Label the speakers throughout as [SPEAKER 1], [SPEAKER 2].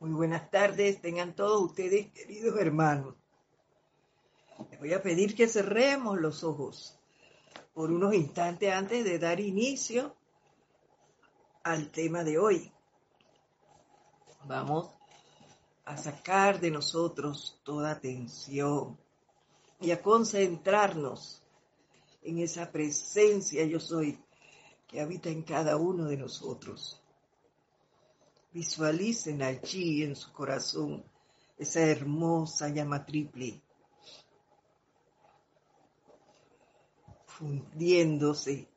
[SPEAKER 1] Muy buenas tardes, tengan todos ustedes, queridos hermanos. Les voy a pedir que cerremos los ojos por unos instantes antes de dar inicio al tema de hoy. Vamos a sacar de nosotros toda tensión y a concentrarnos en esa presencia yo soy que habita en cada uno de nosotros. Visualicen allí en su corazón esa hermosa llama triple, fundiéndose,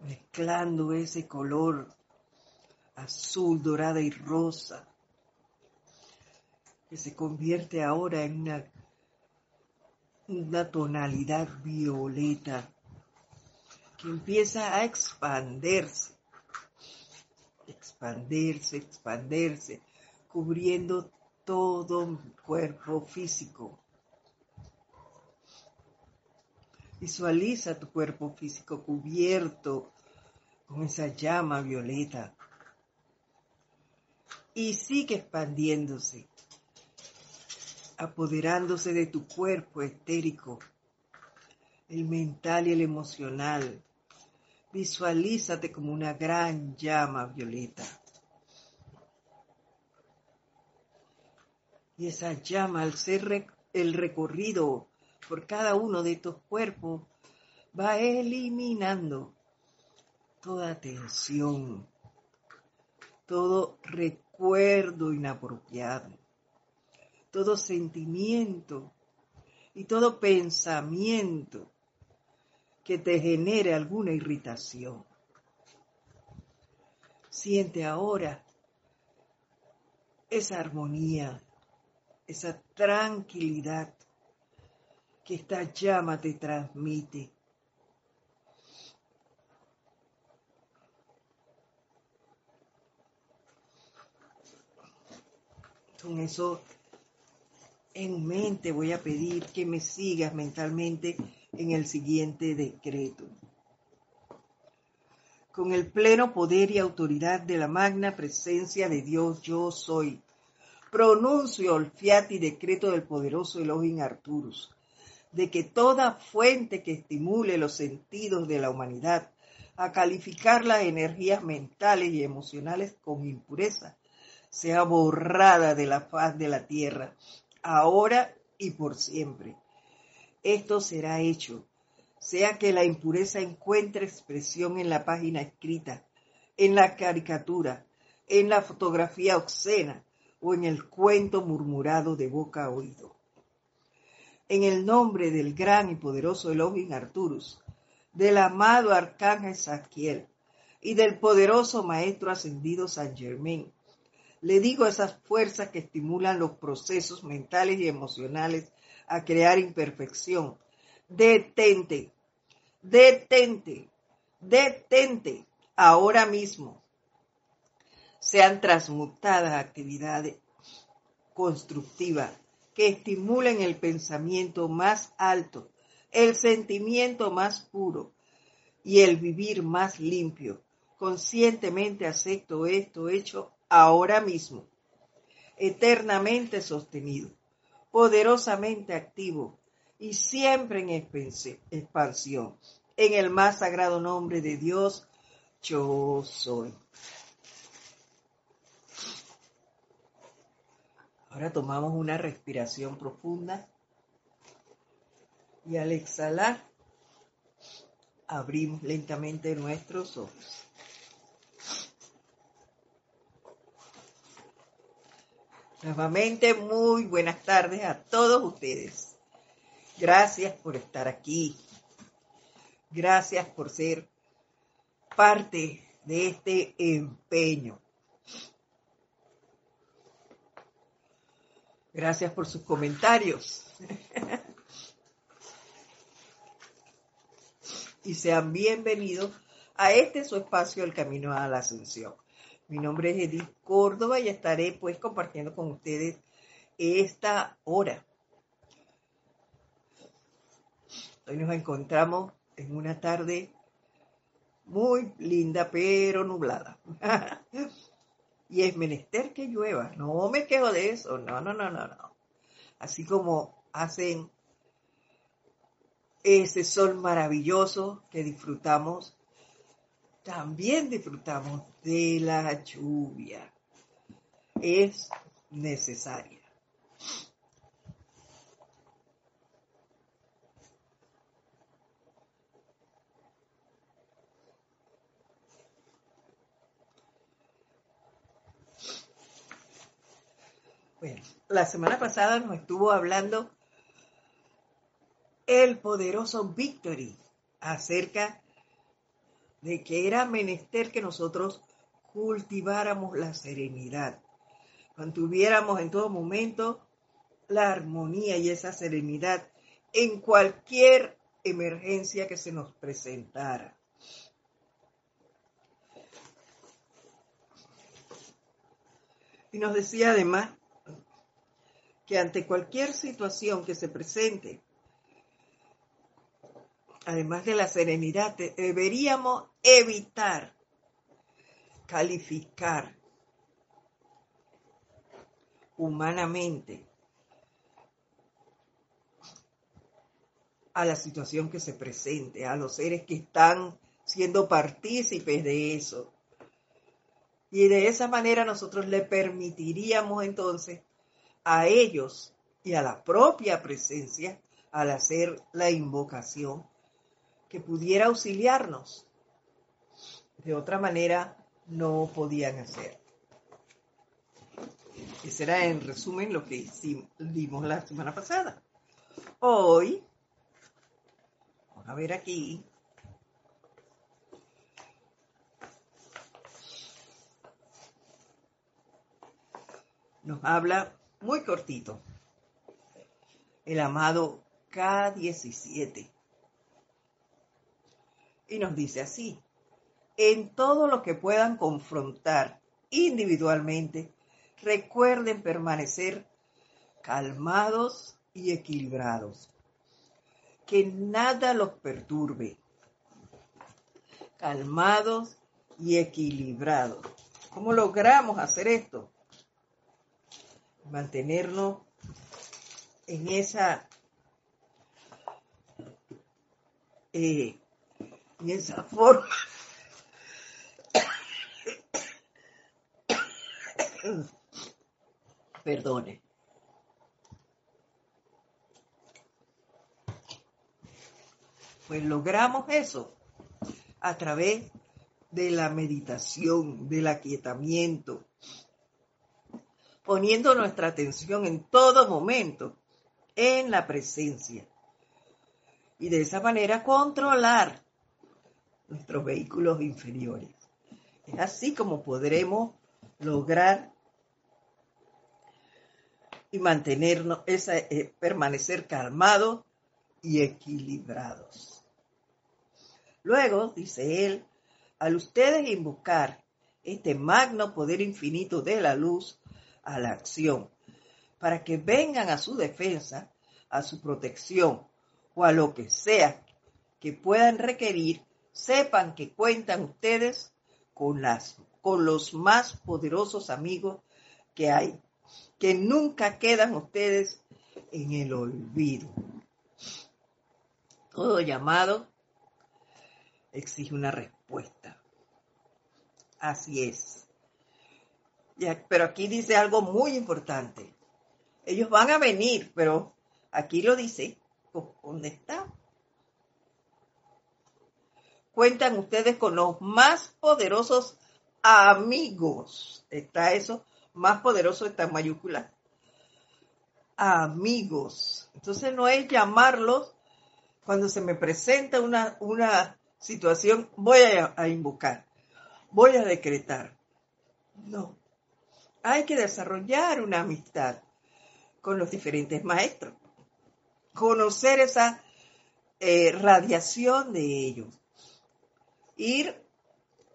[SPEAKER 1] mezclando ese color azul, dorada y rosa, que se convierte ahora en una, una tonalidad violeta que empieza a expandirse expandirse, expandirse, cubriendo todo cuerpo físico. Visualiza tu cuerpo físico cubierto con esa llama violeta y sigue expandiéndose, apoderándose de tu cuerpo etérico, el mental y el emocional, Visualízate como una gran llama violeta. Y esa llama, al ser el recorrido por cada uno de estos cuerpos, va eliminando toda tensión, todo recuerdo inapropiado, todo sentimiento y todo pensamiento que te genere alguna irritación. Siente ahora esa armonía, esa tranquilidad que esta llama te transmite. Con eso en mente voy a pedir que me sigas mentalmente en el siguiente decreto. Con el pleno poder y autoridad de la magna presencia de Dios yo soy, pronuncio el fiat y decreto del poderoso Elohim Arturus, de que toda fuente que estimule los sentidos de la humanidad a calificar las energías mentales y emocionales con impureza, sea borrada de la faz de la tierra, ahora y por siempre. Esto será hecho, sea que la impureza encuentre expresión en la página escrita, en la caricatura, en la fotografía obscena o en el cuento murmurado de boca a oído. En el nombre del gran y poderoso Elohim Arturus, del amado arcángel Saquiel y del poderoso maestro ascendido San Germain, le digo a esas fuerzas que estimulan los procesos mentales y emocionales a crear imperfección. Detente, detente, detente ahora mismo. Sean transmutadas actividades constructivas que estimulen el pensamiento más alto, el sentimiento más puro y el vivir más limpio. Conscientemente acepto esto hecho ahora mismo, eternamente sostenido poderosamente activo y siempre en expansión. En el más sagrado nombre de Dios, yo soy. Ahora tomamos una respiración profunda y al exhalar abrimos lentamente nuestros ojos. Nuevamente, muy buenas tardes a todos ustedes. Gracias por estar aquí. Gracias por ser parte de este empeño. Gracias por sus comentarios. y sean bienvenidos a este su espacio, El Camino a la Ascensión. Mi nombre es Edith Córdoba y estaré pues compartiendo con ustedes esta hora. Hoy nos encontramos en una tarde muy linda pero nublada. y es menester que llueva. No me quejo de eso, no, no, no, no, no. Así como hacen ese sol maravilloso que disfrutamos, también disfrutamos de la lluvia. Es necesaria. Bueno, la semana pasada nos estuvo hablando el poderoso Victory acerca de que era menester que nosotros cultiváramos la serenidad, mantuviéramos en todo momento la armonía y esa serenidad en cualquier emergencia que se nos presentara. Y nos decía además que ante cualquier situación que se presente, además de la serenidad, deberíamos evitar calificar humanamente a la situación que se presente, a los seres que están siendo partícipes de eso. Y de esa manera nosotros le permitiríamos entonces a ellos y a la propia presencia al hacer la invocación que pudiera auxiliarnos. De otra manera no podían hacer. Ese era en resumen lo que vimos la semana pasada. Hoy, vamos a ver aquí, nos habla muy cortito. El amado K17. Y nos dice así, en todo lo que puedan confrontar individualmente, recuerden permanecer calmados y equilibrados. Que nada los perturbe. Calmados y equilibrados. ¿Cómo logramos hacer esto? Mantenernos en esa eh, en esa forma. Perdone. Pues logramos eso a través de la meditación, del aquietamiento, poniendo nuestra atención en todo momento en la presencia. Y de esa manera controlar nuestros vehículos inferiores. Es así como podremos lograr y mantenernos, esa, eh, permanecer calmados y equilibrados. Luego, dice él, al ustedes invocar este magno poder infinito de la luz, a la acción, para que vengan a su defensa, a su protección o a lo que sea que puedan requerir, sepan que cuentan ustedes con, las, con los más poderosos amigos que hay, que nunca quedan ustedes en el olvido. Todo llamado exige una respuesta. Así es pero aquí dice algo muy importante. Ellos van a venir, pero aquí lo dice, ¿dónde está? Cuentan ustedes con los más poderosos amigos. Está eso, más poderoso está en mayúscula. Amigos. Entonces no es llamarlos cuando se me presenta una, una situación, voy a invocar, voy a decretar. No, hay que desarrollar una amistad con los diferentes maestros, conocer esa eh, radiación de ellos, ir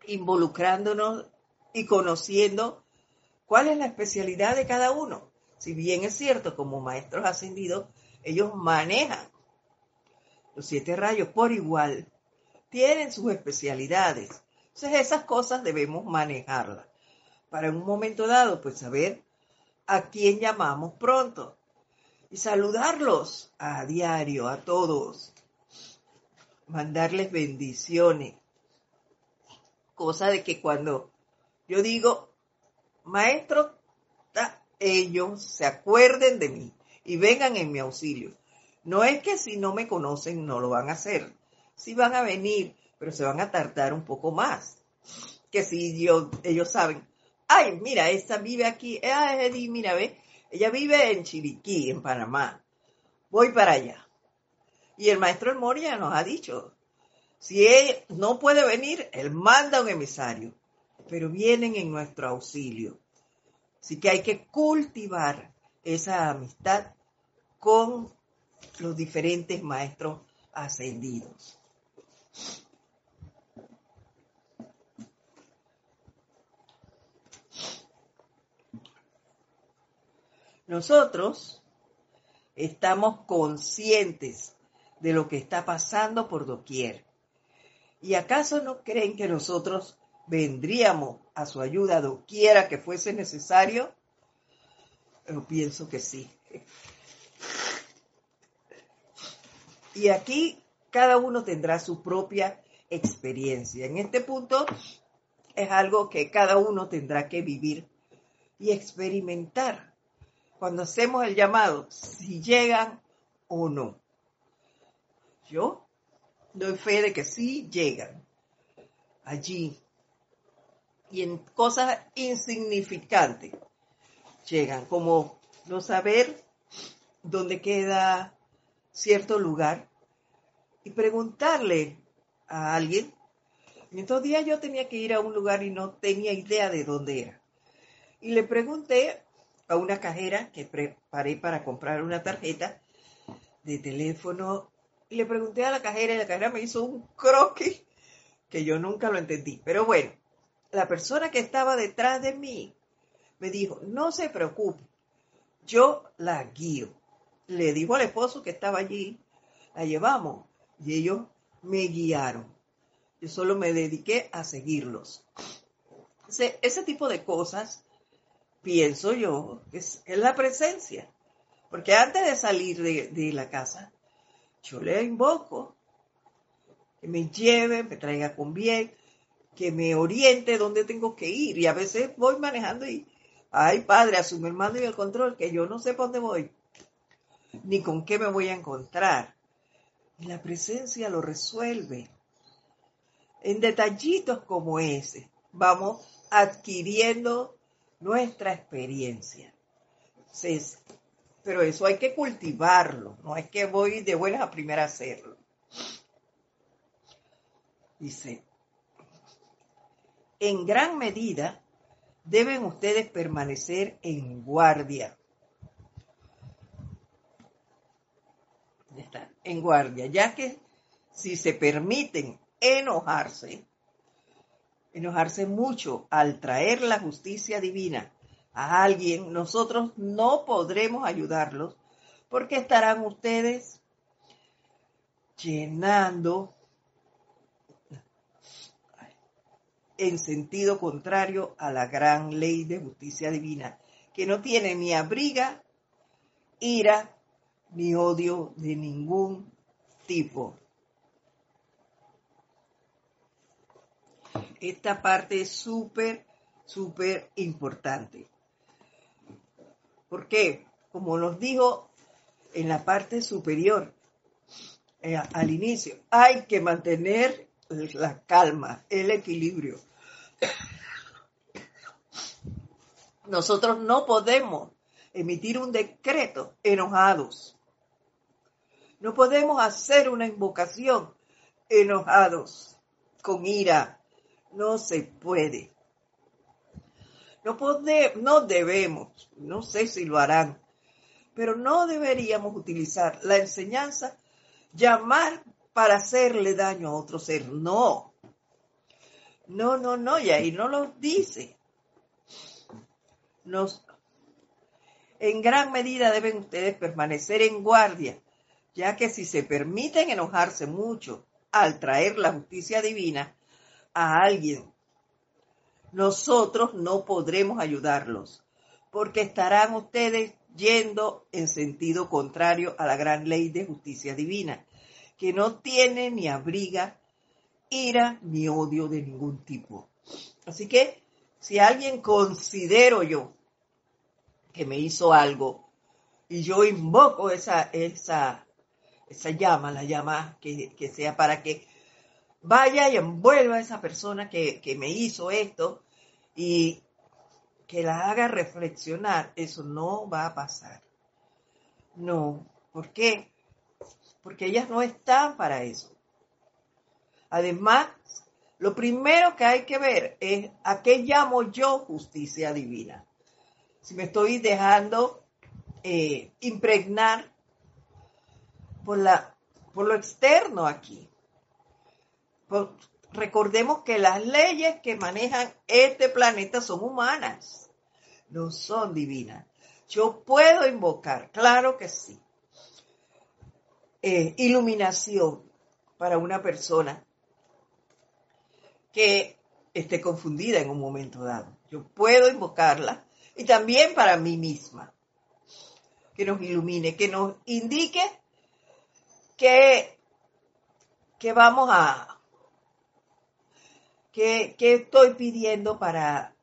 [SPEAKER 1] involucrándonos y conociendo cuál es la especialidad de cada uno. Si bien es cierto, como maestros ascendidos, ellos manejan los siete rayos por igual, tienen sus especialidades. Entonces esas cosas debemos manejarlas para un momento dado, pues saber a quién llamamos pronto y saludarlos a diario, a todos, mandarles bendiciones. Cosa de que cuando yo digo, maestro, ellos se acuerden de mí y vengan en mi auxilio. No es que si no me conocen no lo van a hacer. Sí van a venir, pero se van a tardar un poco más. Que si yo, ellos saben, ay, mira, esta vive aquí, ah, Eddie, mira, ve, ella vive en Chiriquí, en Panamá. Voy para allá. Y el maestro El Moria nos ha dicho, si él no puede venir, él manda un emisario, pero vienen en nuestro auxilio. Así que hay que cultivar esa amistad con los diferentes maestros ascendidos. Nosotros estamos conscientes de lo que está pasando por doquier. ¿Y acaso no creen que nosotros vendríamos a su ayuda doquiera que fuese necesario? Yo pienso que sí. Y aquí cada uno tendrá su propia experiencia. En este punto es algo que cada uno tendrá que vivir y experimentar cuando hacemos el llamado, si llegan o no. Yo doy fe de que sí llegan allí y en cosas insignificantes llegan, como no saber dónde queda cierto lugar y preguntarle a alguien. En estos días yo tenía que ir a un lugar y no tenía idea de dónde era. Y le pregunté a una cajera que preparé para comprar una tarjeta de teléfono y le pregunté a la cajera y la cajera me hizo un croquis que yo nunca lo entendí. Pero bueno, la persona que estaba detrás de mí me dijo, no se preocupe, yo la guío. Le dijo al esposo que estaba allí, la llevamos y ellos me guiaron. Yo solo me dediqué a seguirlos. Ese, ese tipo de cosas pienso yo, es, es la presencia. Porque antes de salir de, la casa, yo le invoco que me lleve, me traiga con bien, que me oriente dónde tengo que ir. Y a veces voy manejando y, ay padre, asume el mando y el control, que yo no sé para dónde voy, ni con qué me voy a encontrar. Y la presencia lo resuelve. En detallitos como ese, vamos adquiriendo nuestra experiencia. pero eso hay que cultivarlo, no es que voy de buenas a primera a hacerlo. Dice, en gran medida deben ustedes permanecer en guardia. En guardia, ya que si se permiten enojarse, enojarse mucho al traer la justicia divina a alguien, nosotros no podremos ayudarlos porque estarán ustedes llenando en sentido contrario a la gran ley de justicia divina, que no tiene ni abriga, ira, ni odio de ningún tipo. Esta parte es súper, súper importante. ¿Por qué? Como nos dijo en la parte superior, eh, al inicio, hay que mantener la calma, el equilibrio. Nosotros no podemos emitir un decreto enojados. No podemos hacer una invocación enojados, con ira, no se puede. No, no debemos, no sé si lo harán, pero no deberíamos utilizar la enseñanza, llamar para hacerle daño a otro ser. No. No, no, no, y ahí no lo dice. Nos, en gran medida deben ustedes permanecer en guardia, ya que si se permiten enojarse mucho al traer la justicia divina, a alguien. nosotros no podremos ayudarlos, porque estarán ustedes yendo en sentido contrario a la gran ley de justicia divina, que no tiene ni abriga ira ni odio de ningún tipo. Así que si alguien considero yo que me hizo algo y yo invoco esa, esa, esa llama, la llama que, que sea para que vaya y envuelva a esa persona que, que me hizo esto y que la haga reflexionar, eso no va a pasar. No, ¿por qué? Porque ellas no están para eso. Además, lo primero que hay que ver es a qué llamo yo justicia divina. Si me estoy dejando eh, impregnar por, la, por lo externo aquí. Recordemos que las leyes que manejan este planeta son humanas, no son divinas. Yo puedo invocar, claro que sí. Eh, iluminación para una persona que esté confundida en un momento dado. Yo puedo invocarla y también para mí misma. Que nos ilumine, que nos indique que, que vamos a, que estoy pidiendo para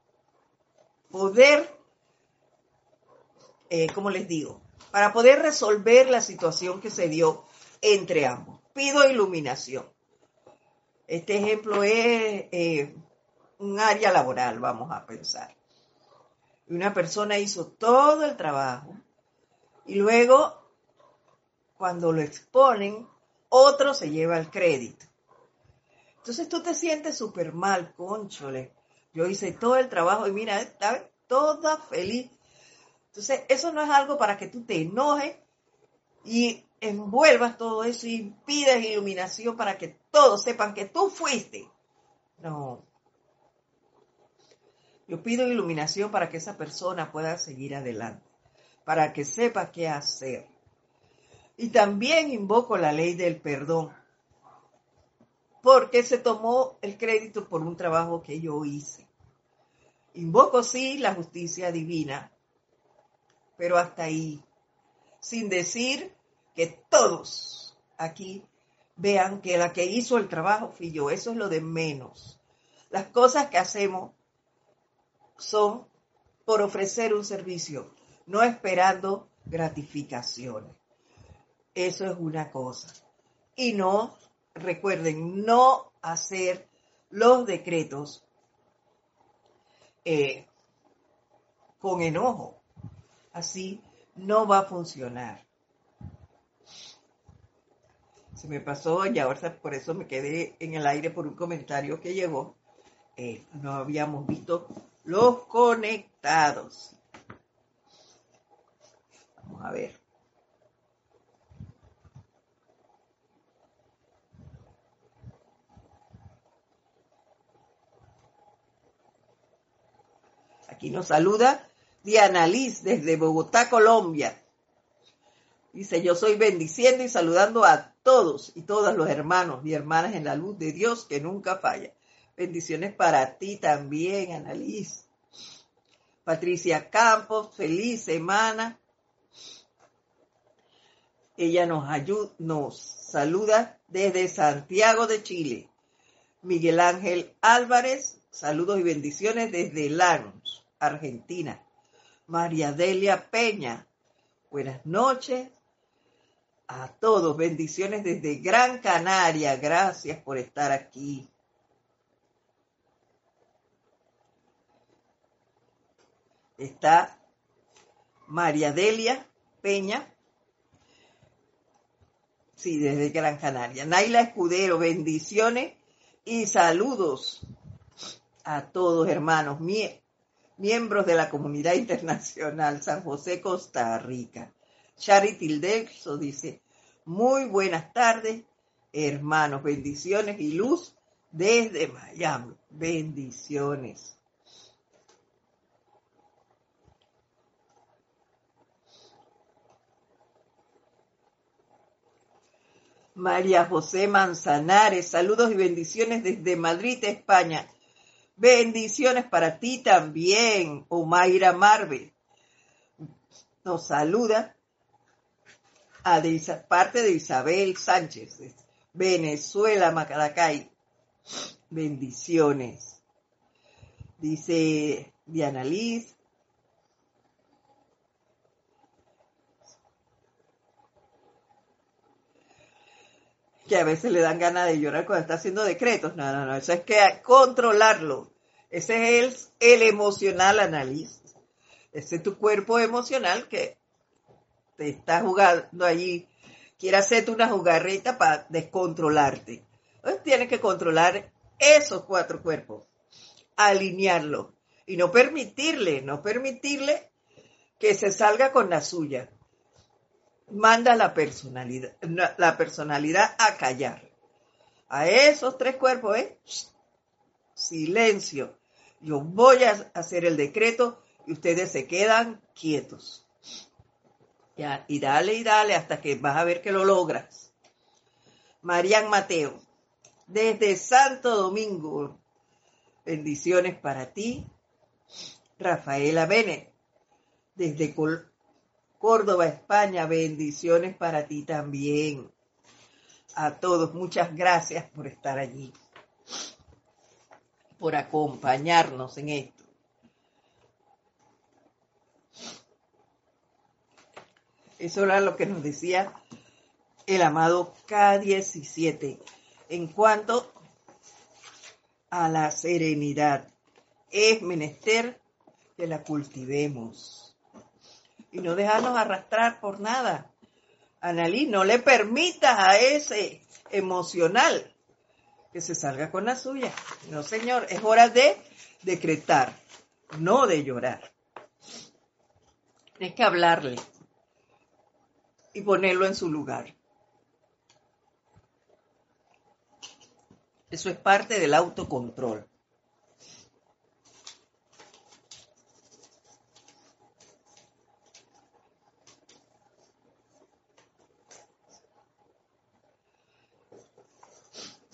[SPEAKER 1] poder, eh, como les digo, para poder resolver la situación que se dio entre ambos. Pido iluminación. Este ejemplo es eh, un área laboral, vamos a pensar. Una persona hizo todo el trabajo y luego, cuando lo exponen, otro se lleva el crédito. Entonces tú te sientes súper mal, conchole. Yo hice todo el trabajo y mira, estaba toda feliz. Entonces, eso no es algo para que tú te enojes y envuelvas todo eso y pidas iluminación para que todos sepan que tú fuiste. No. Yo pido iluminación para que esa persona pueda seguir adelante, para que sepa qué hacer. Y también invoco la ley del perdón, porque se tomó el crédito por un trabajo que yo hice. Invoco sí la justicia divina, pero hasta ahí, sin decir que todos aquí vean que la que hizo el trabajo fui yo. Eso es lo de menos. Las cosas que hacemos son por ofrecer un servicio, no esperando gratificaciones. Eso es una cosa. Y no, recuerden, no hacer los decretos eh, con enojo. Así no va a funcionar se me pasó y ahora por eso me quedé en el aire por un comentario que llegó. Eh, no habíamos visto los conectados. Vamos a ver. Aquí nos saluda Diana Liz desde Bogotá, Colombia. Dice, yo soy bendiciendo y saludando a todos y todas los hermanos y hermanas en la luz de Dios que nunca falla. Bendiciones para ti también, Annalise. Patricia Campos, feliz semana. Ella nos ayuda, nos saluda desde Santiago de Chile. Miguel Ángel Álvarez, saludos y bendiciones desde Lanús, Argentina. María Delia Peña, buenas noches a todos. Bendiciones desde Gran Canaria. Gracias por estar aquí. Está María Delia Peña. Sí, desde Gran Canaria. Naila Escudero, bendiciones y saludos a todos, hermanos, miembros de la comunidad internacional San José, Costa Rica. Charity Tildelso dice, muy buenas tardes, hermanos, bendiciones y luz desde Miami. Bendiciones. María José Manzanares, saludos y bendiciones desde Madrid, España. Bendiciones para ti también, Omaira Marve. Nos saluda a parte de Isabel Sánchez, Venezuela, Macaracay. Bendiciones. Dice Diana Liz. Que a veces le dan ganas de llorar cuando está haciendo decretos. No, no, no. Eso es que controlarlo. Ese es el, emocional análisis. Ese es tu cuerpo emocional que te está jugando allí. Quiere hacerte una jugarreta para descontrolarte. Entonces tienes que controlar esos cuatro cuerpos, alinearlo y no permitirle, no permitirle que se salga con la suya. Manda la personalidad, la personalidad a callar. A esos tres cuerpos, ¿eh? Silencio. Yo voy a hacer el decreto y ustedes se quedan quietos. Ya, y dale y dale hasta que vas a ver que lo logras. Marian Mateo, desde Santo Domingo. Bendiciones para ti. Rafaela Bene, desde Córdoba, España. Bendiciones para ti también. A todos, muchas gracias por estar allí, por acompañarnos en esto. Eso era lo que nos decía el amado K17 en cuanto a la serenidad. Es menester que la cultivemos y no dejarnos arrastrar por nada. Analí, no le permitas a ese emocional que se salga con la suya. No, señor, es hora de decretar, no de llorar. Tienes que hablarle y ponerlo en su lugar. Eso es parte del autocontrol.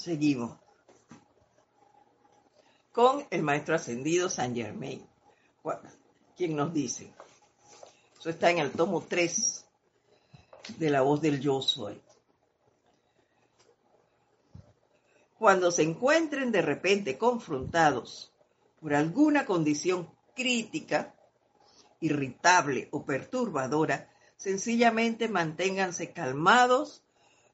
[SPEAKER 1] Seguimos con el maestro ascendido San Germain, quien nos dice, eso está en el tomo 3 de la voz del yo soy. cuando se encuentren de repente confrontados por alguna condición crítica, irritable o perturbadora, sencillamente manténganse calmados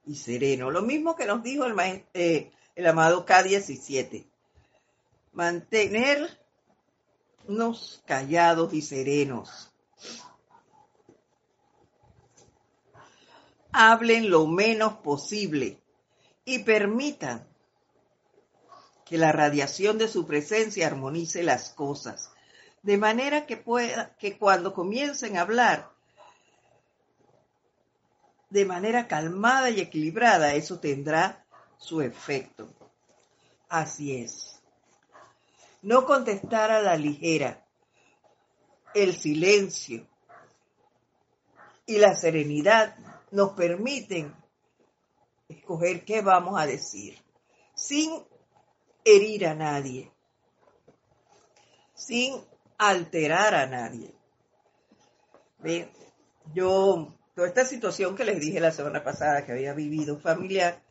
[SPEAKER 1] y serenos. Lo mismo que nos dijo el, eh, el amado K17. Mantenernos callados y serenos. Hablen lo menos posible y permitan que la radiación de su presencia armonice las cosas, de manera que pueda que cuando comiencen a hablar de manera calmada y equilibrada, eso tendrá su efecto. Así es. No contestar a la ligera, el silencio y la serenidad nos permiten escoger qué vamos a decir, sin herir a nadie, sin alterar a nadie. Yo, toda esta situación que les dije la semana pasada que había vivido familiar,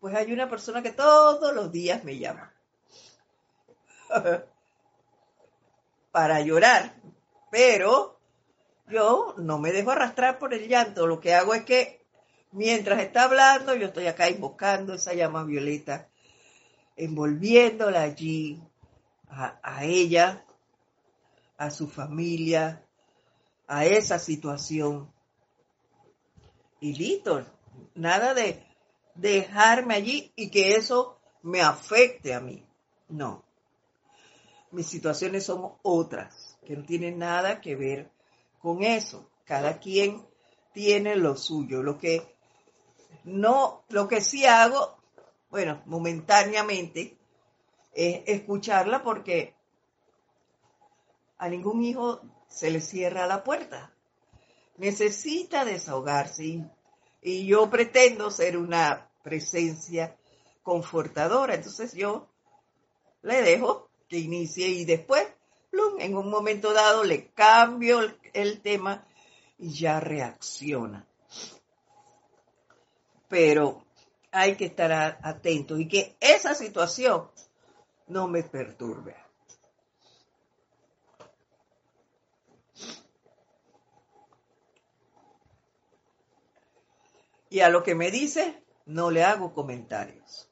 [SPEAKER 1] pues hay una persona que todos los días me llama para llorar, pero yo no me dejo arrastrar por el llanto, lo que hago es que mientras está hablando, yo estoy acá invocando esa llama violeta envolviéndola allí, a, ella, a su familia, a esa situación. Y listo, nada de dejarme allí y que eso me afecte a mí. No. Mis situaciones son otras, que no tienen nada que ver con eso. Cada quien tiene lo suyo. Lo que no, lo que sí hago bueno, momentáneamente, es escucharla porque a ningún hijo se le cierra la puerta. Necesita desahogarse y, yo pretendo ser una presencia confortadora. Entonces yo le dejo que inicie y después, plum, en un momento dado le cambio el, el tema y ya reacciona. Pero hay que estar atentos y que esa situación no me perturbe. Y a lo que me dice, no le hago comentarios.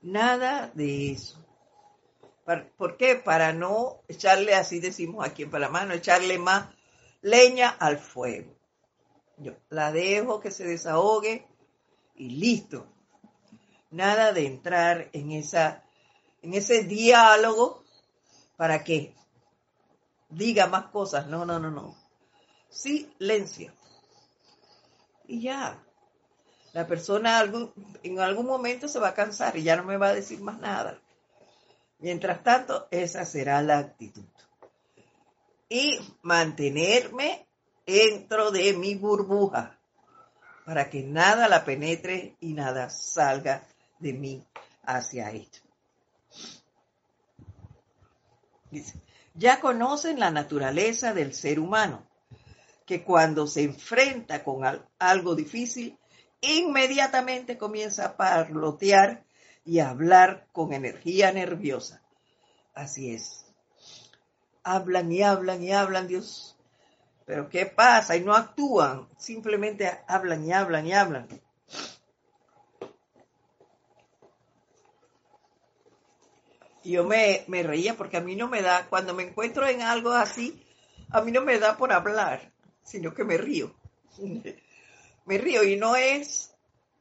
[SPEAKER 1] Nada de eso. ¿Por qué? Para no echarle, así decimos aquí en Panamá, no echarle más leña al fuego. Yo la dejo que se desahogue y listo. Nada de entrar en, esa, en ese diálogo para que diga más cosas. No, no, no, no. Silencio. Y ya. La persona en algún momento se va a cansar y ya no me va a decir más nada. Mientras tanto, esa será la actitud. Y mantenerme dentro de mi burbuja para que nada la penetre y nada salga de mí hacia esto. Dice, ya conocen la naturaleza del ser humano, que cuando se enfrenta con algo difícil, inmediatamente comienza a parlotear y a hablar con energía nerviosa. Así es. Hablan y hablan y hablan, Dios pero ¿qué pasa? Y no actúan, simplemente hablan y hablan y hablan. Y yo me, me reía porque a mí no me da, cuando me encuentro en algo así, a mí no me da por hablar, sino que me río. me río y no es,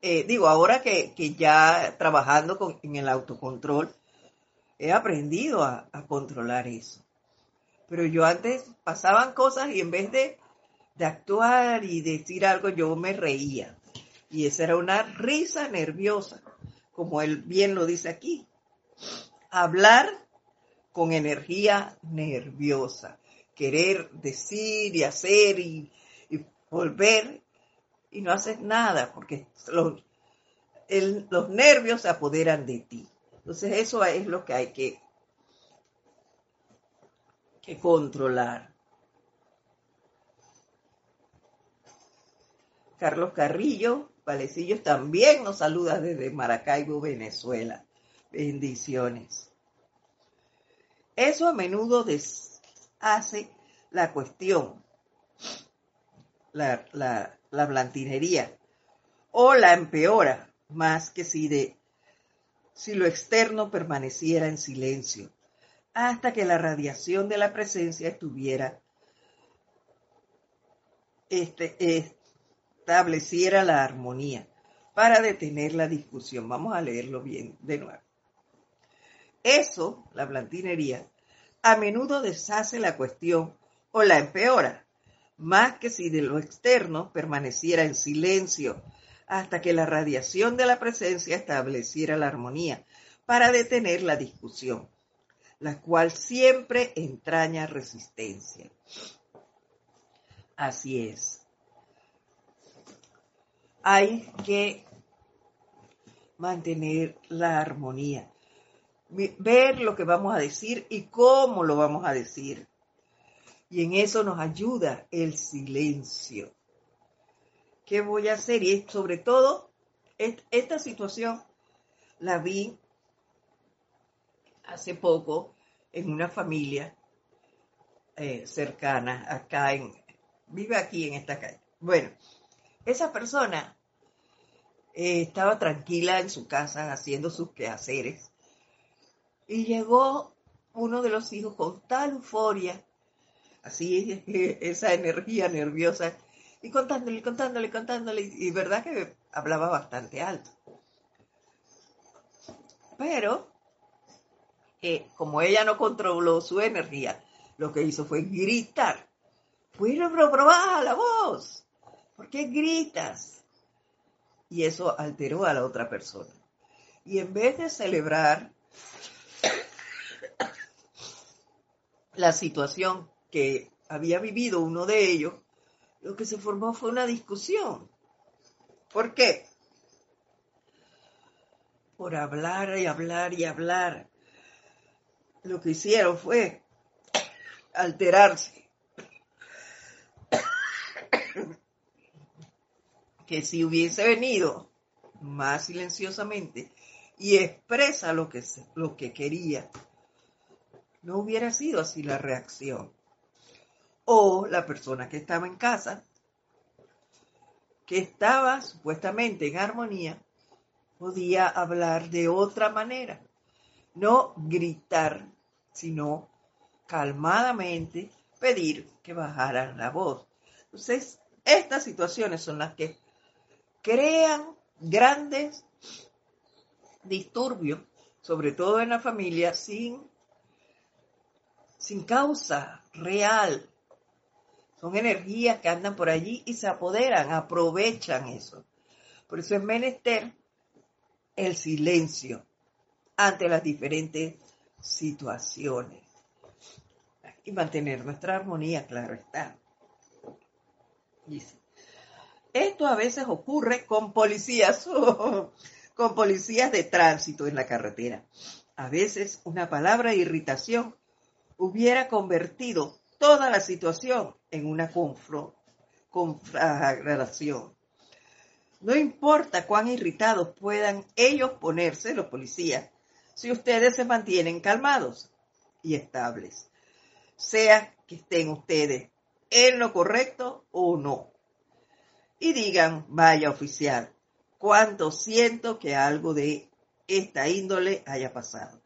[SPEAKER 1] eh, digo, ahora que, ya trabajando con, en el autocontrol, he aprendido a controlar eso. Pero yo antes pasaban cosas y en vez de, actuar y decir algo, yo me reía. Y esa era una risa nerviosa, como él bien lo dice aquí. Hablar con energía nerviosa, querer decir y hacer y, volver y no haces nada porque los, los nervios se apoderan de ti. Entonces eso es lo que hay que que controlar. Carlos Carrillo, Valecillos también nos saluda desde Maracaibo, Venezuela. Bendiciones. Eso a menudo deshace la cuestión, la, la, la blantinería, o la empeora, más que si, de, si lo externo permaneciera en silencio hasta que la radiación de la presencia estuviera este, estableciera la armonía para detener la discusión. Vamos a leerlo bien de nuevo. Eso, la blantinería, a menudo deshace la cuestión o la empeora, más que si de lo externo permaneciera en silencio hasta que la radiación de la presencia estableciera la armonía para detener la discusión la cual siempre entraña resistencia. Así es. Hay que mantener la armonía, ver lo que vamos a decir y cómo lo vamos a decir. Y en eso nos ayuda el silencio. ¿Qué voy a hacer? Y sobre todo, esta situación la vi hace poco en una familia eh, cercana, acá en, vive aquí en esta calle. Bueno, esa persona eh, estaba tranquila en su casa haciendo sus quehaceres y llegó uno de los hijos con tal euforia, así esa energía nerviosa, y contándole, contándole, contándole, y verdad que hablaba bastante alto. Pero como ella no controló su energía, lo que hizo fue gritar. Bueno, pero, baja la voz. ¿Por qué gritas? Y eso alteró a la otra persona. Y en vez de celebrar la situación que había vivido uno de ellos, lo que se formó fue una discusión. ¿Por qué? Por hablar y hablar y hablar lo que hicieron fue alterarse. que si hubiese venido más silenciosamente y expresa lo que, lo que quería, no hubiera sido así la reacción. O la persona que estaba en casa, que estaba supuestamente en armonía, podía hablar de otra manera. No gritar, sino calmadamente pedir que bajaran la voz. Entonces, estas situaciones son las que crean grandes disturbios, sobre todo en la familia, sin, sin causa real. Son energías que andan por allí y se apoderan, aprovechan eso. Por eso es menester el silencio ante las diferentes situaciones y mantener nuestra armonía, claro está. Dice, esto a veces ocurre con policías, con policías de tránsito en la carretera. A veces una palabra de irritación hubiera convertido toda la situación en una conflagración. No importa cuán irritados puedan ellos ponerse, los policías, si ustedes se mantienen calmados y estables, sea que estén ustedes en lo correcto o no y digan, vaya oficial, cuánto siento que algo de esta índole haya pasado.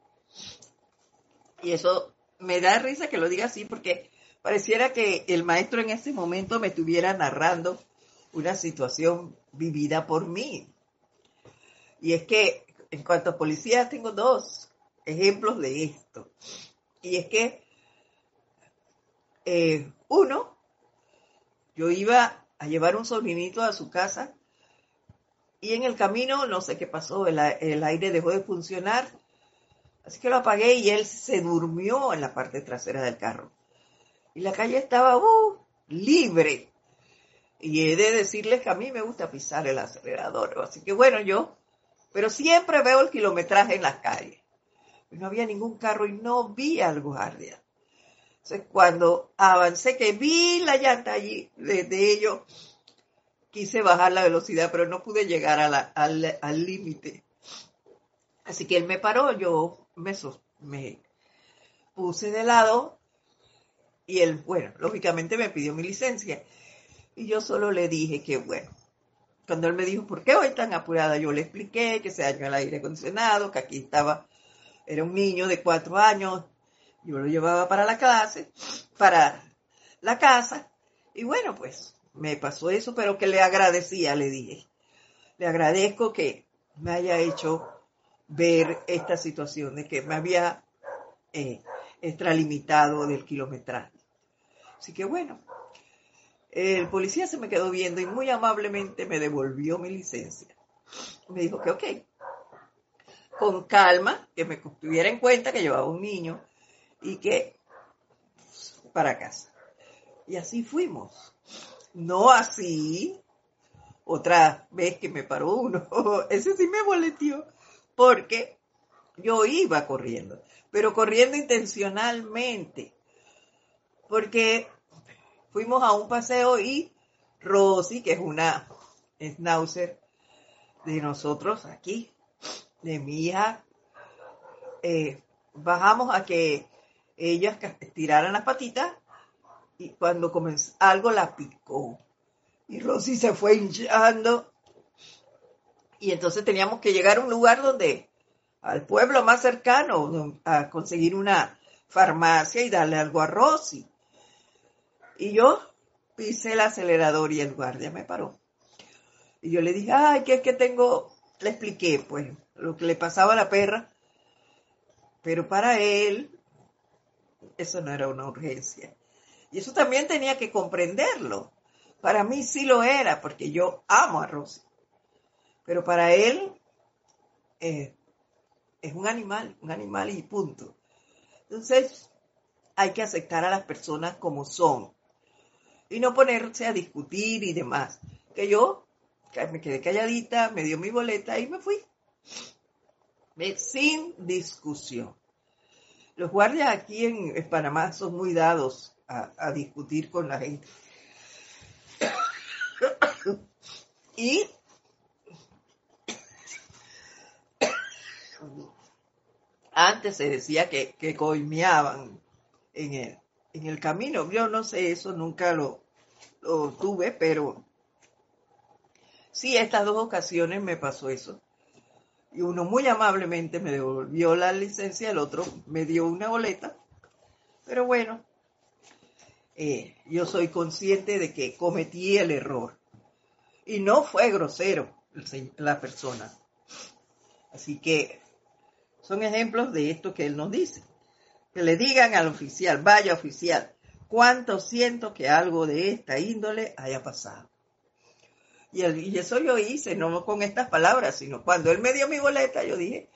[SPEAKER 1] Y eso me da risa que lo diga así porque pareciera que el maestro en ese momento me estuviera narrando una situación vivida por mí. Y es que en cuanto a policías tengo dos ejemplos de esto. Y es que eh, uno, yo iba a llevar un sobrinito a su casa y en el camino no sé qué pasó, el, aire dejó de funcionar, así que lo apagué y él se durmió en la parte trasera del carro. Y la calle estaba uh, libre. Y he de decirles que a mí me gusta pisar el acelerador, así que bueno, yo, pero siempre veo el kilometraje en las calles. no había ningún carro y no vi al guardia. Entonces, cuando avancé, que vi la llanta allí de, ellos, quise bajar la velocidad, pero no pude llegar al límite. Así que él me paró, yo me puse de lado y él, bueno, lógicamente me pidió mi licencia. Y yo solo le dije que, bueno, cuando él me dijo, ¿por qué voy tan apurada? Yo le expliqué que se dañó el aire acondicionado, que aquí estaba, era un niño de cuatro años, yo lo llevaba para la clase, para la casa, y bueno, pues me pasó eso, pero que le agradecía, le dije. Le agradezco que me haya hecho ver esta situación de que me había eh, extralimitado del kilometraje. Así que bueno, el policía se me quedó viendo y muy amablemente me devolvió mi licencia. Me dijo que ok, con calma, que me tuviera en cuenta que llevaba un niño y que para casa. Y así fuimos. No así, otra vez que me paró uno, ese sí me boleteó, porque yo iba corriendo, pero corriendo intencionalmente, porque fuimos a un paseo y Rosy, que es una schnauzer de nosotros aquí, de mi hija, eh, bajamos a que ellas estiraran las patitas y cuando comenzó, algo la picó. Y Rosy se fue hinchando. Y entonces teníamos que llegar a un lugar donde, al pueblo más cercano, a conseguir una farmacia y darle algo a Rosy. Y yo pisé el acelerador y el guardia me paró. Y yo le dije, ay, que es que tengo, le expliqué, pues, lo que le pasaba a la perra. Pero para él, eso no era una urgencia. Y eso también tenía que comprenderlo. Para mí sí lo era, porque yo amo a Rosy. Pero para él eh, es un animal, un animal y punto. Entonces hay que aceptar a las personas como son y no ponerse a discutir y demás. Que yo me quedé calladita, me dio mi boleta y me fui. Sin discusión. Los guardias aquí en, Panamá son muy dados a, discutir con la gente. y antes se decía que, que coimeaban en el, camino. Yo no sé, eso nunca lo, lo tuve, pero sí, estas dos ocasiones me pasó eso. Y uno muy amablemente me devolvió la licencia, el otro me dio una boleta. Pero bueno, eh, yo soy consciente de que cometí el error. Y no fue grosero la persona. Así que son ejemplos de esto que él nos dice. Que le digan al oficial, vaya oficial, cuánto siento que algo de esta índole haya pasado. Y, eso yo hice, no con estas palabras, sino cuando él me dio mi boleta, yo dije,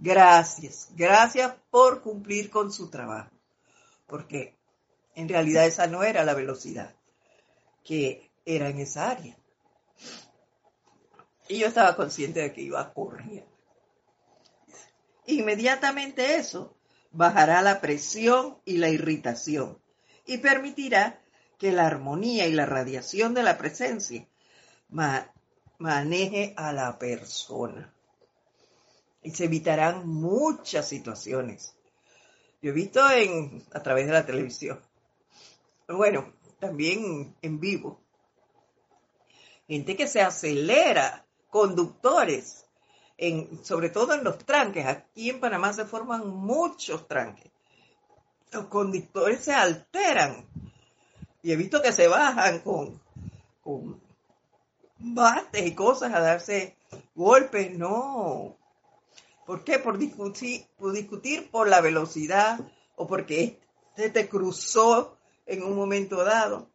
[SPEAKER 1] gracias, gracias por cumplir con su trabajo. Porque en realidad esa no era la velocidad que era en esa área. Y yo estaba consciente de que iba corriendo. Inmediatamente eso bajará la presión y la irritación y permitirá que la armonía y la radiación de la presencia maneje a la persona. Y se evitarán muchas situaciones. Yo he visto en, a través de la televisión, bueno, también en vivo, gente que se acelera, conductores, en, sobre todo en los tranques. Aquí en Panamá se forman muchos tranques. Los conductores se alteran. Y he visto que se bajan con, con bates y cosas a darse golpes, no. ¿Por qué? Por discutir, por discutir por la velocidad o porque se te cruzó en un momento dado.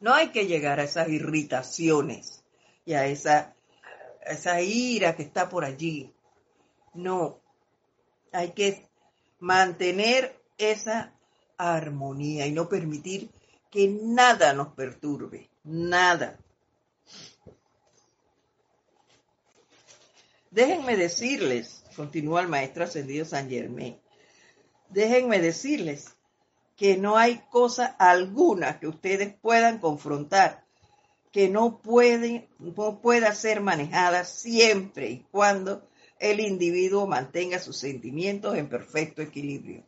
[SPEAKER 1] No hay que llegar a esas irritaciones y a esa, esa ira que está por allí. No, hay que mantener esa armonía y no permitir que nada nos perturbe, nada. Déjenme decirles, continúa el maestro ascendido San Germán, déjenme decirles que no hay cosa alguna que ustedes puedan confrontar que no, puede, no pueda ser manejada siempre y cuando el individuo mantenga sus sentimientos en perfecto equilibrio.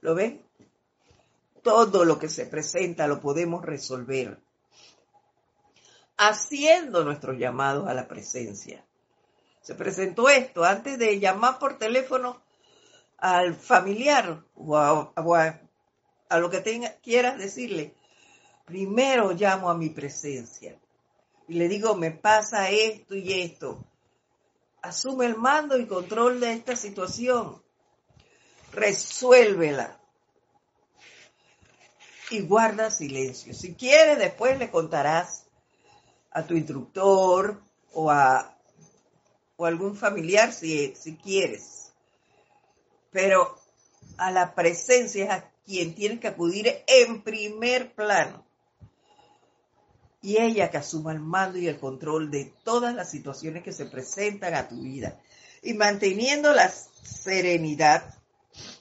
[SPEAKER 1] ¿Lo ven? Todo lo que se presenta lo podemos resolver haciendo nuestros llamados a la presencia se presentó esto, antes de llamar por teléfono al familiar o a, lo que tenga, quieras decirle, primero llamo a mi presencia y le digo, me pasa esto y esto. Asume el mando y control de esta situación. Resuélvela. Y guarda silencio. Si quieres, después le contarás a tu instructor o a, o algún familiar si, si quieres. Pero a la presencia es a quien tienes que acudir en primer plano. Y ella que asuma el mando y el control de todas las situaciones que se presentan a tu vida. Y manteniendo la serenidad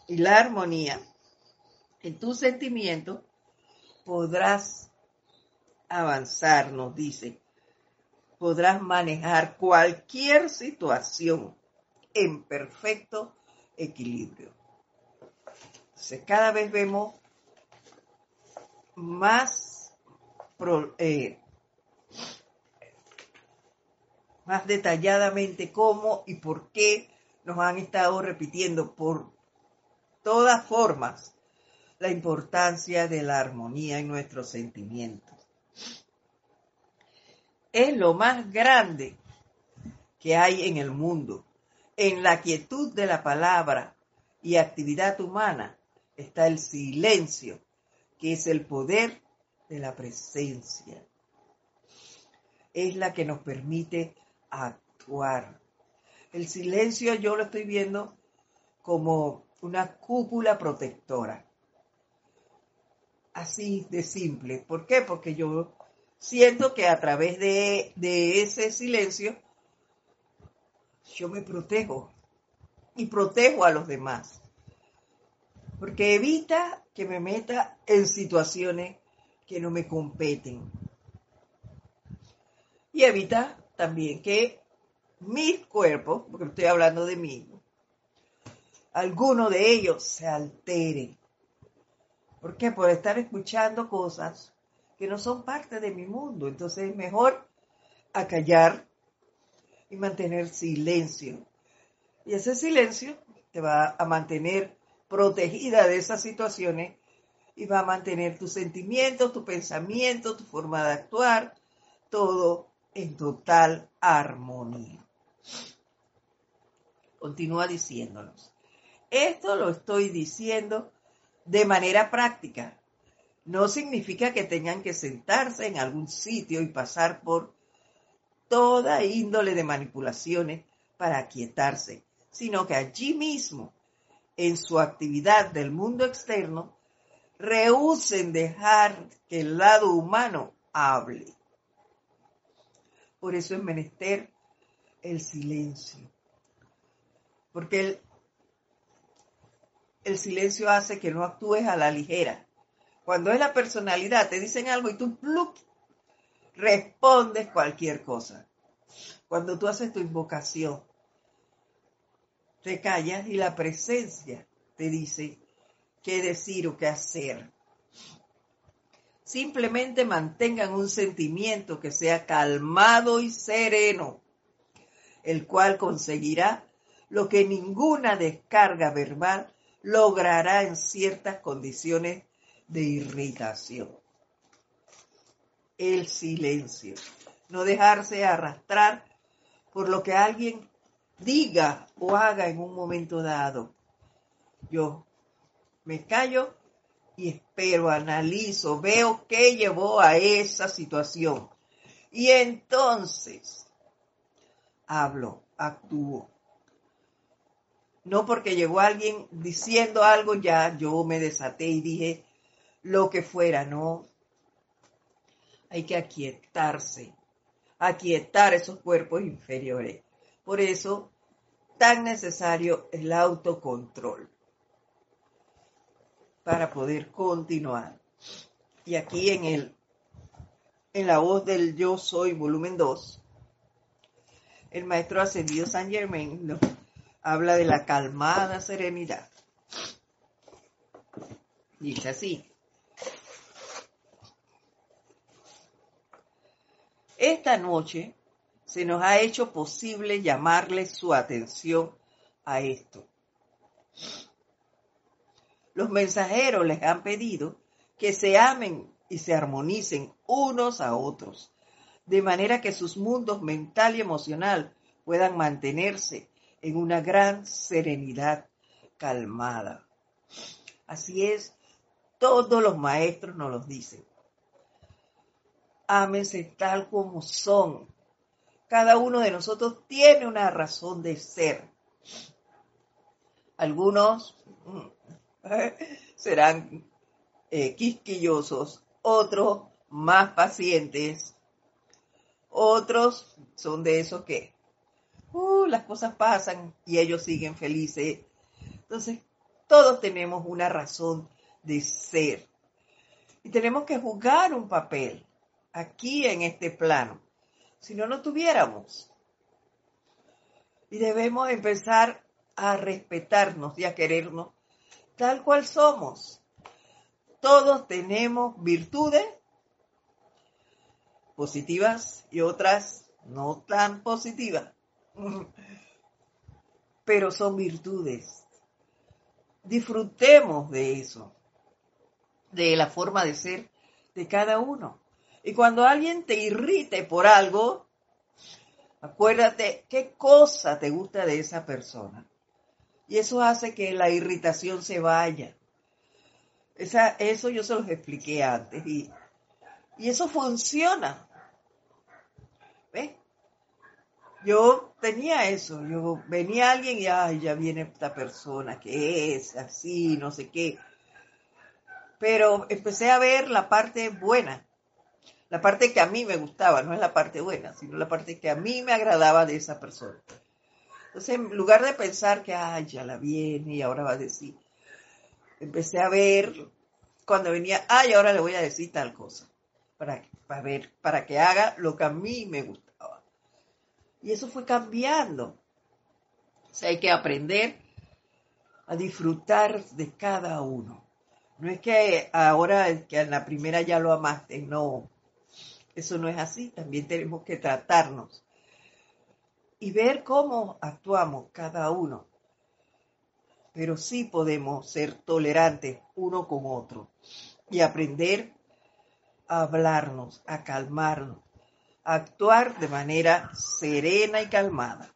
[SPEAKER 1] y la armonía en tu sentimiento, podrás avanzar, nos dice, podrás manejar cualquier situación en perfecto equilibrio. cada vez vemos más, eh, más detalladamente cómo y por qué nos han estado repitiendo por todas formas la importancia de la armonía en nuestros sentimientos es lo más grande que hay en el mundo. En la quietud de la palabra y actividad humana está el silencio, que es el poder de la presencia. Es la que nos permite actuar. El silencio yo lo estoy viendo como una cúpula protectora. Así de simple. ¿Por qué? Porque yo siento que a través de, ese silencio yo me protejo y protejo a los demás. porque evita que me meta en situaciones que no me competen. Y evita también que mi cuerpo, porque estoy hablando de mí, alguno de ellos se altere. ¿Por qué? Por estar escuchando cosas que no son parte de mi mundo. Entonces es mejor acallar y mantener silencio. Y ese silencio te va a mantener protegida de esas situaciones y va a mantener tus sentimientos, tu pensamiento, tu forma de actuar, todo en total armonía. Continúa diciéndonos. Esto lo estoy diciendo de manera práctica. No significa que tengan que sentarse en algún sitio y pasar por toda índole de manipulaciones para aquietarse, sino que allí mismo, en su actividad del mundo externo, rehúsen dejar que el lado humano hable. Por eso es menester el silencio. Porque el, el silencio hace que no actúes a la ligera. Cuando es la personalidad, te dicen algo y tú respondes cualquier cosa. Cuando tú haces tu invocación, te callas y la presencia te dice qué decir o qué hacer. Simplemente mantengan un sentimiento que sea calmado y sereno, el cual conseguirá lo que ninguna descarga verbal logrará en ciertas condiciones de irritación. El silencio, no dejarse arrastrar por lo que alguien diga o haga en un momento dado. Yo me callo y espero, analizo, veo qué llevó a esa situación. Y entonces hablo, actúo. No porque llegó alguien diciendo algo ya, yo me desaté y dije lo que fuera, no. Hay que aquietarse, aquietar esos cuerpos inferiores. Por eso, tan necesario el autocontrol para poder continuar. Y aquí en el en la voz del Yo Soy, volumen 2, el maestro ascendido San Germain habla de la calmada serenidad. Dice así. Esta noche se nos ha hecho posible llamarle su atención a esto los mensajeros les han pedido que se amen y se armonicen unos a otros, de manera que sus mundos mental y emocional puedan mantenerse en una gran serenidad calmada. Así es, todos los maestros nos lo dicen. Ámense tal como son. Cada uno de nosotros tiene una razón de ser. Algunos mm, serán eh, quisquillosos, otros más pacientes, otros son de esos que uh, las cosas pasan y ellos siguen felices. Entonces, todos tenemos una razón de ser y tenemos que jugar un papel aquí en este plano. Si no, no tuviéramos. Y debemos empezar a respetarnos y a querernos tal cual somos. Todos tenemos virtudes positivas y otras no tan positivas, pero son virtudes. Disfrutemos de eso, de la forma de ser de cada uno. Y cuando alguien te irrite por algo, acuérdate qué cosa te gusta de esa persona. Y eso hace que la irritación se vaya. Esa, eso yo se los expliqué antes y, y eso funciona. ¿Ves? Yo tenía eso, yo venía alguien y ay, ya viene esta persona que es así, no sé qué. Pero empecé a ver la parte buena, la parte que a mí me gustaba, no es la parte buena, sino la parte que a mí me agradaba de esa persona. Entonces, en lugar de pensar que, ay, ya la viene y ahora va a decir, empecé a ver cuando venía, ay, ahora le voy a decir tal cosa, para, para ver, para que haga lo que a mí me gustaba. Y eso fue cambiando. O sea, hay que aprender a disfrutar de cada uno. No es que ahora que en la primera ya lo amaste, no. Eso no es así. También tenemos que tratarnos y ver cómo actuamos cada uno. Pero sí podemos ser tolerantes uno con otro y aprender a hablarnos, a calmarnos, a actuar de manera serena y calmada.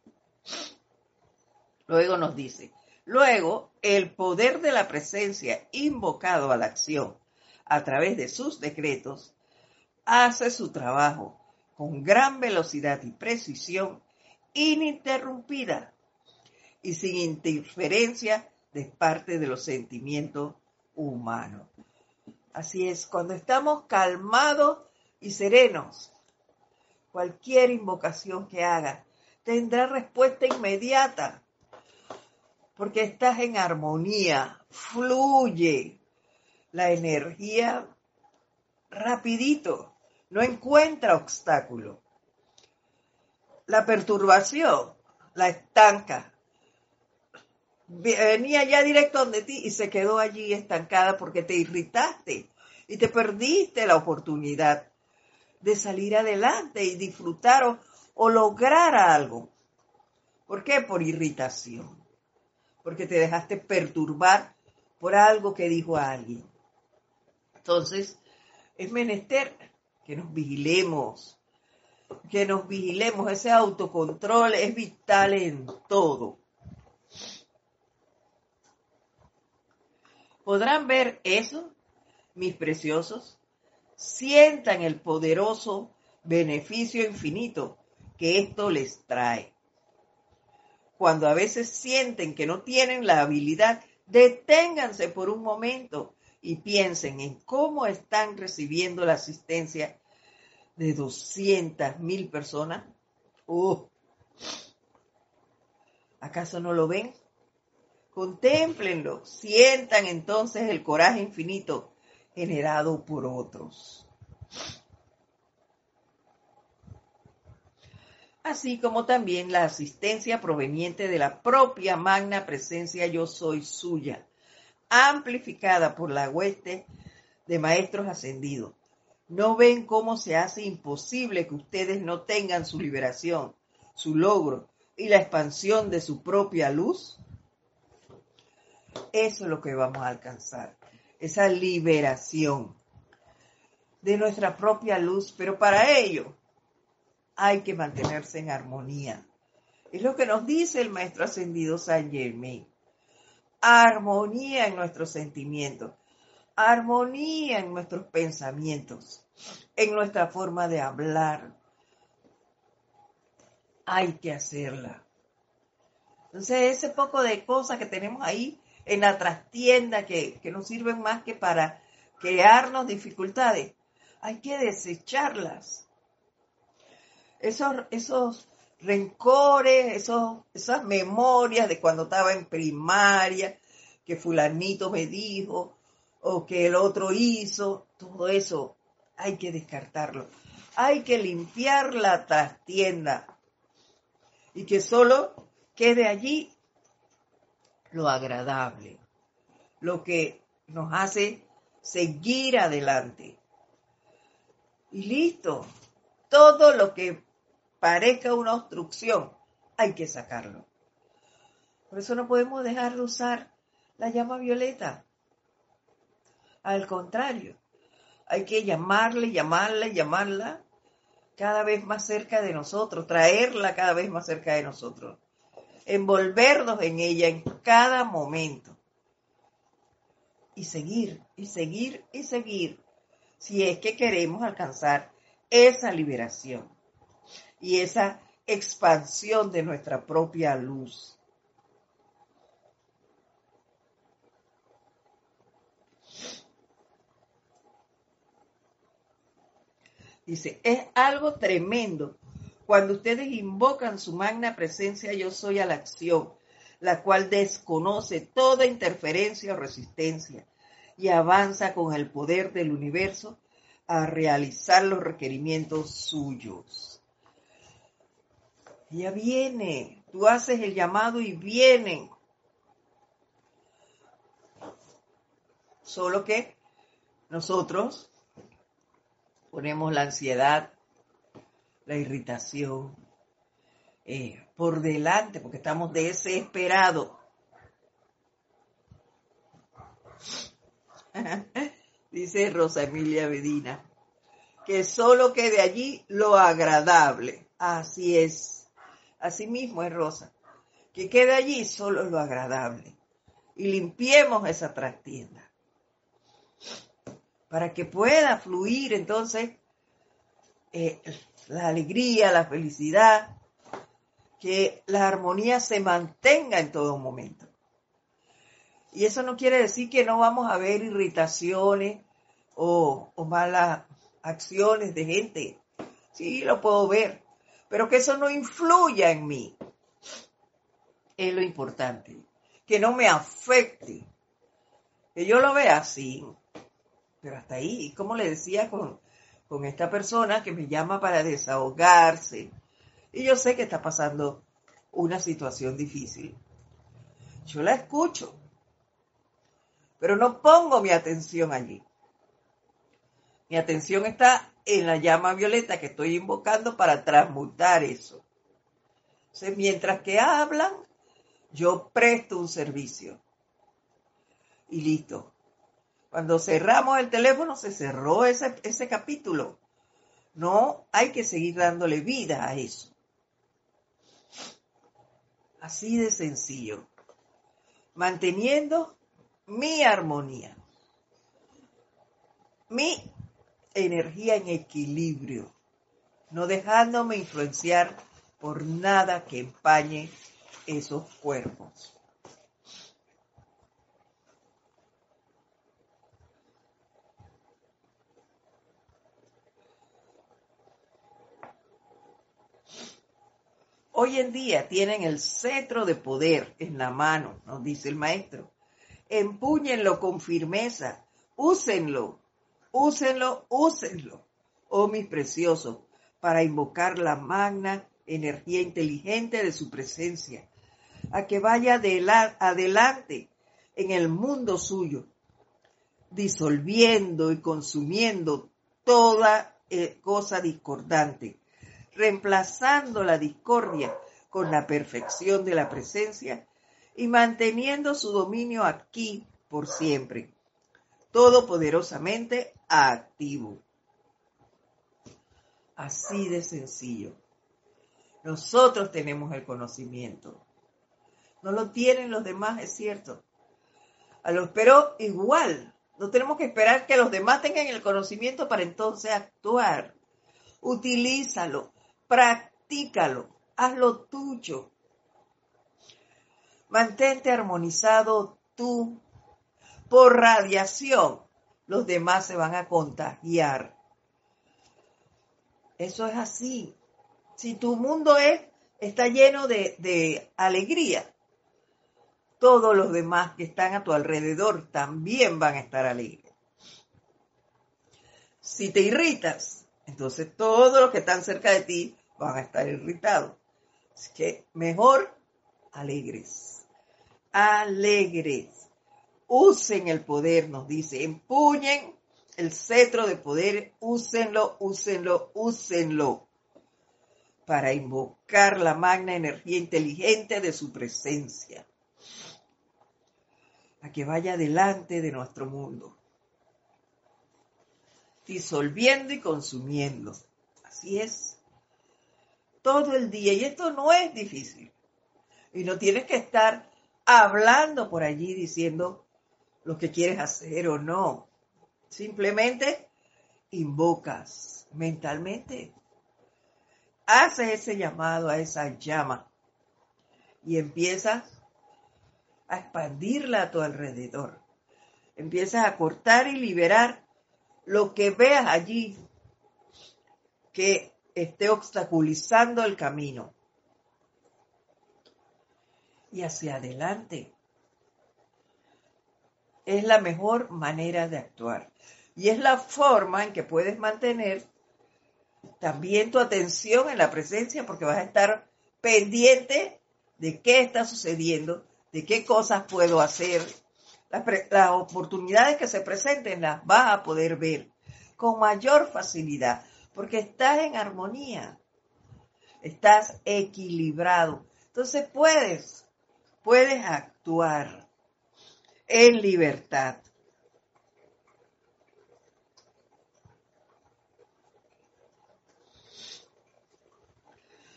[SPEAKER 1] Luego nos dice, luego el poder de la presencia invocado a la acción a través de sus decretos hace su trabajo con gran velocidad y precisión ininterrumpida y sin interferencia de parte de los sentimientos humanos. Así es, cuando estamos calmados y serenos, cualquier invocación que haga tendrá respuesta inmediata, porque estás en armonía, fluye la energía rapidito, no encuentra obstáculo. La perturbación la estanca. Venía ya directo donde ti y se quedó allí estancada porque te irritaste y te perdiste la oportunidad de salir adelante y disfrutar o, o lograr algo. ¿Por qué? Por irritación. Porque te dejaste perturbar por algo que dijo alguien. Entonces, es menester que nos vigilemos, que nos vigilemos. Ese autocontrol es vital en todo. ¿Podrán ver eso, mis preciosos? Sientan el poderoso beneficio infinito que esto les trae. Cuando a veces sienten que no tienen la habilidad, deténganse por un momento y piensen en cómo están recibiendo la asistencia de 200 mil personas. Uh. ¿Acaso no lo ven? Contémplenlo, sientan entonces el coraje infinito generado por otros. Así como también la asistencia proveniente de la propia magna presencia yo soy suya amplificada por la hueste de maestros ascendidos. ¿No ven cómo se hace imposible que ustedes no tengan su liberación, su logro y la expansión de su propia luz? Eso es lo que vamos a alcanzar, esa liberación de nuestra propia luz, pero para ello hay que mantenerse en armonía. Es lo que nos dice el maestro ascendido San Germain armonía en nuestros sentimientos, armonía en nuestros pensamientos, en nuestra forma de hablar. Hay que hacerla. Entonces, ese poco de cosas que tenemos ahí en la trastienda que, que no sirven más que para crearnos dificultades, hay que desecharlas. Esos, esos rencores, esos, esas memorias de cuando estaba en primaria, que fulanito me dijo o que el otro hizo, todo eso hay que descartarlo. Hay que limpiar la trastienda y que solo quede allí lo agradable, lo que nos hace seguir adelante. Y listo, todo lo que parezca una obstrucción, hay que sacarlo. Por eso no podemos dejar de usar la llama violeta. Al contrario, hay que llamarle, llamarla, llamarla cada vez más cerca de nosotros, traerla cada vez más cerca de nosotros, envolvernos en ella en cada momento y seguir, y seguir, y seguir, si es que queremos alcanzar esa liberación y esa expansión de nuestra propia luz. Dice, es algo tremendo cuando ustedes invocan su magna presencia yo soy a la acción, la cual desconoce toda interferencia o resistencia y avanza con el poder del universo a realizar los requerimientos suyos. Ya viene, tú haces el llamado y vienen. Solo que nosotros ponemos la ansiedad, la irritación eh, por delante porque estamos desesperados. Dice Rosa Emilia Bedina, que solo quede allí lo agradable. Así es. Así mismo es Rosa. Que quede allí solo lo agradable. Y limpiemos esa trastienda. Para que pueda fluir entonces eh, la alegría, la felicidad, que la armonía se mantenga en todo momento. Y eso no quiere decir que no vamos a ver irritaciones o, malas acciones de gente. Sí, lo puedo ver, pero que eso no influya en mí. Es lo importante. Que no me afecte. Que yo lo vea así. Pero hasta ahí, como le decía con, con esta persona que me llama para desahogarse. Y yo sé que está pasando una situación difícil. Yo la escucho pero no pongo mi atención allí. Mi atención está en la llama violeta que estoy invocando para transmutar eso. mientras que hablan, yo presto un servicio. Y listo. Cuando cerramos el teléfono, se cerró ese, ese capítulo. No hay que seguir dándole vida a eso. Así de sencillo. Manteniendo mi armonía, mi energía en equilibrio, no dejándome influenciar por nada que empañe esos cuerpos. Hoy en día tienen el cetro de poder en la mano, nos dice el maestro. Empúñenlo con firmeza, úsenlo, úsenlo, úsenlo, oh mis preciosos, para invocar la magna energía inteligente de su presencia, a que vaya adelante en el mundo suyo, disolviendo y consumiendo toda eh, cosa discordante, reemplazando la discordia con la perfección de la presencia y manteniendo su dominio aquí por siempre, todopoderosamente activo. Así de sencillo. Nosotros tenemos el conocimiento. No lo tienen los demás, es cierto. A los, pero igual, no tenemos que esperar que los demás tengan el conocimiento para entonces actuar. Utilízalo, practícalo, hazlo tuyo. Mantente armonizado tú. Por radiación, los demás se van a contagiar. Eso es así. Si tu mundo es, está lleno de, de alegría, todos los demás que están a tu alrededor también van a estar alegres. Si te irritas, entonces todos los que están cerca de ti van a estar irritados. Así que mejor alegres alegres. Usen el poder, nos dice, empuñen el cetro de poder, úsenlo, úsenlo, úsenlo para invocar la magna energía inteligente de su presencia, a que vaya delante de nuestro mundo, disolviendo y consumiendo. Así es, todo el día. Y esto no es difícil. Y no tienes que estar hablando por allí diciendo lo que quieres hacer o no. Simplemente invocas mentalmente. Haces ese llamado a esa llama y empiezas a expandirla a tu alrededor. Empiezas a cortar y liberar lo que veas allí que esté obstaculizando el camino y hacia adelante. Es la mejor manera de actuar. Y es la forma en que puedes mantener también tu atención en la presencia porque vas a estar pendiente de qué está sucediendo, de qué cosas puedo hacer. Las, las oportunidades que se presenten las vas a poder ver con mayor facilidad porque estás en armonía, estás equilibrado. Entonces puedes, puedes actuar en libertad.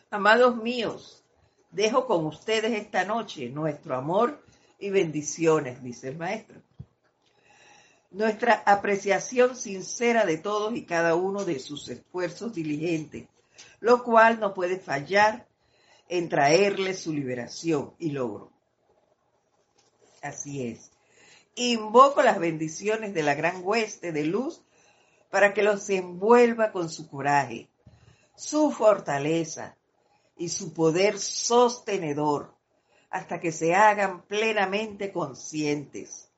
[SPEAKER 1] Amados míos, dejo con ustedes esta noche nuestro amor y bendiciones, dice el maestro. Nuestra apreciación sincera de todos y cada uno de sus esfuerzos diligentes, lo cual no puede fallar en traerles su liberación y logro. Así es. Invoco las bendiciones de la gran hueste de luz para que los envuelva con su coraje, su fortaleza, y su poder sostenedor hasta que se hagan plenamente conscientes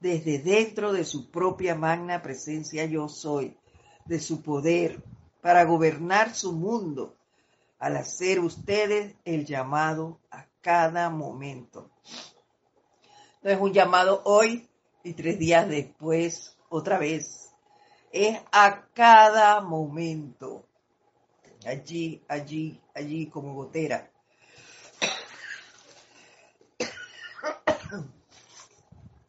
[SPEAKER 1] desde dentro de su propia magna presencia yo soy, de su poder para gobernar su mundo, al hacer ustedes el llamado a cada momento. No es un llamado hoy y tres días después otra vez. Es a cada momento allí, allí, allí como gotera.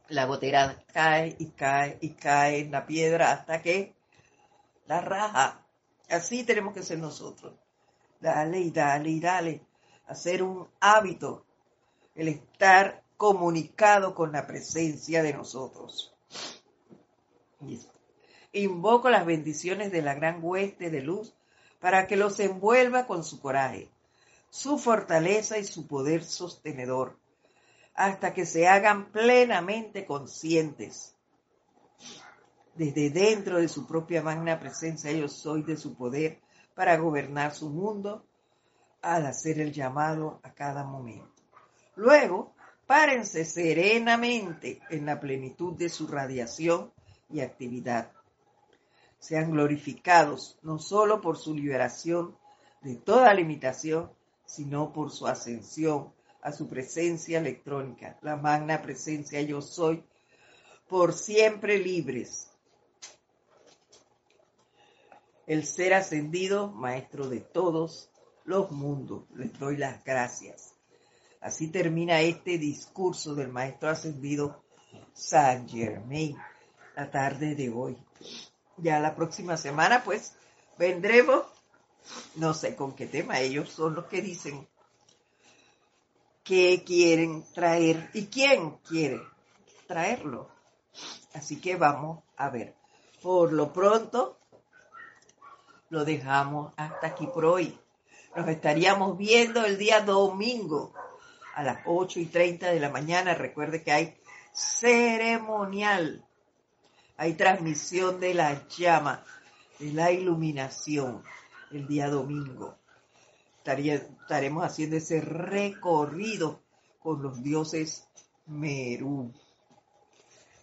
[SPEAKER 1] La gotera cae y cae y cae en la piedra hasta que la raja. Así tenemos que ser nosotros. Dale y dale y dale. Hacer un hábito. El estar comunicado con la presencia de nosotros. Invoco las bendiciones de la gran hueste de luz para que los envuelva con su coraje, su fortaleza y su poder sostenedor, hasta que se hagan plenamente conscientes. Desde dentro de su propia magna presencia yo soy de su poder para gobernar su mundo al hacer el llamado a cada momento. Luego, párense serenamente en la plenitud de su radiación y actividad sean glorificados no solo por su liberación de toda limitación, sino por su ascensión a su presencia electrónica, la magna presencia yo soy, por siempre libres. El ser ascendido, maestro de todos los mundos, les doy las gracias. Así termina este discurso del maestro ascendido Saint Germain la tarde de hoy ya la próxima semana pues vendremos, no sé con qué tema, ellos son los que dicen qué quieren traer y quién quiere traerlo. Así que vamos a ver. Por lo pronto, lo dejamos hasta aquí por hoy. Nos estaríamos viendo el día domingo a las 8 y 30 de la mañana. Recuerde que hay ceremonial hay transmisión de la llama, de la iluminación el día domingo. Estaremos haciendo ese recorrido con los dioses Merú.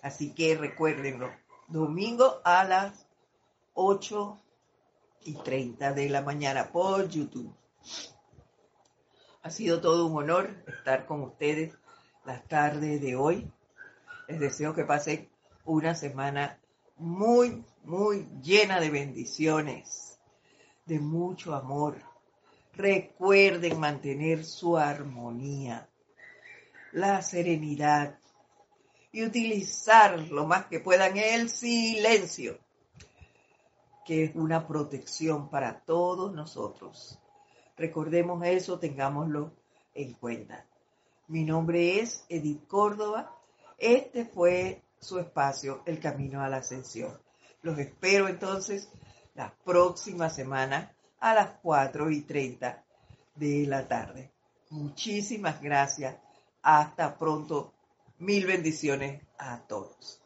[SPEAKER 1] Así que recuérdenlo, domingo a las 8 y 30 de la mañana por YouTube. Ha sido todo un honor estar con ustedes la tarde de hoy. Les deseo que pasen una semana muy, muy llena de bendiciones, de mucho amor. Recuerden mantener su armonía, la serenidad y utilizar lo más que puedan el silencio, que es una protección para todos nosotros. Recordemos eso, tengámoslo en cuenta. Mi nombre es Edith Córdoba. Este fue su espacio El Camino a la Ascensión. Los espero entonces la próxima semana a las 4 y 30 de la tarde. Muchísimas gracias. Hasta pronto. Mil bendiciones a todos.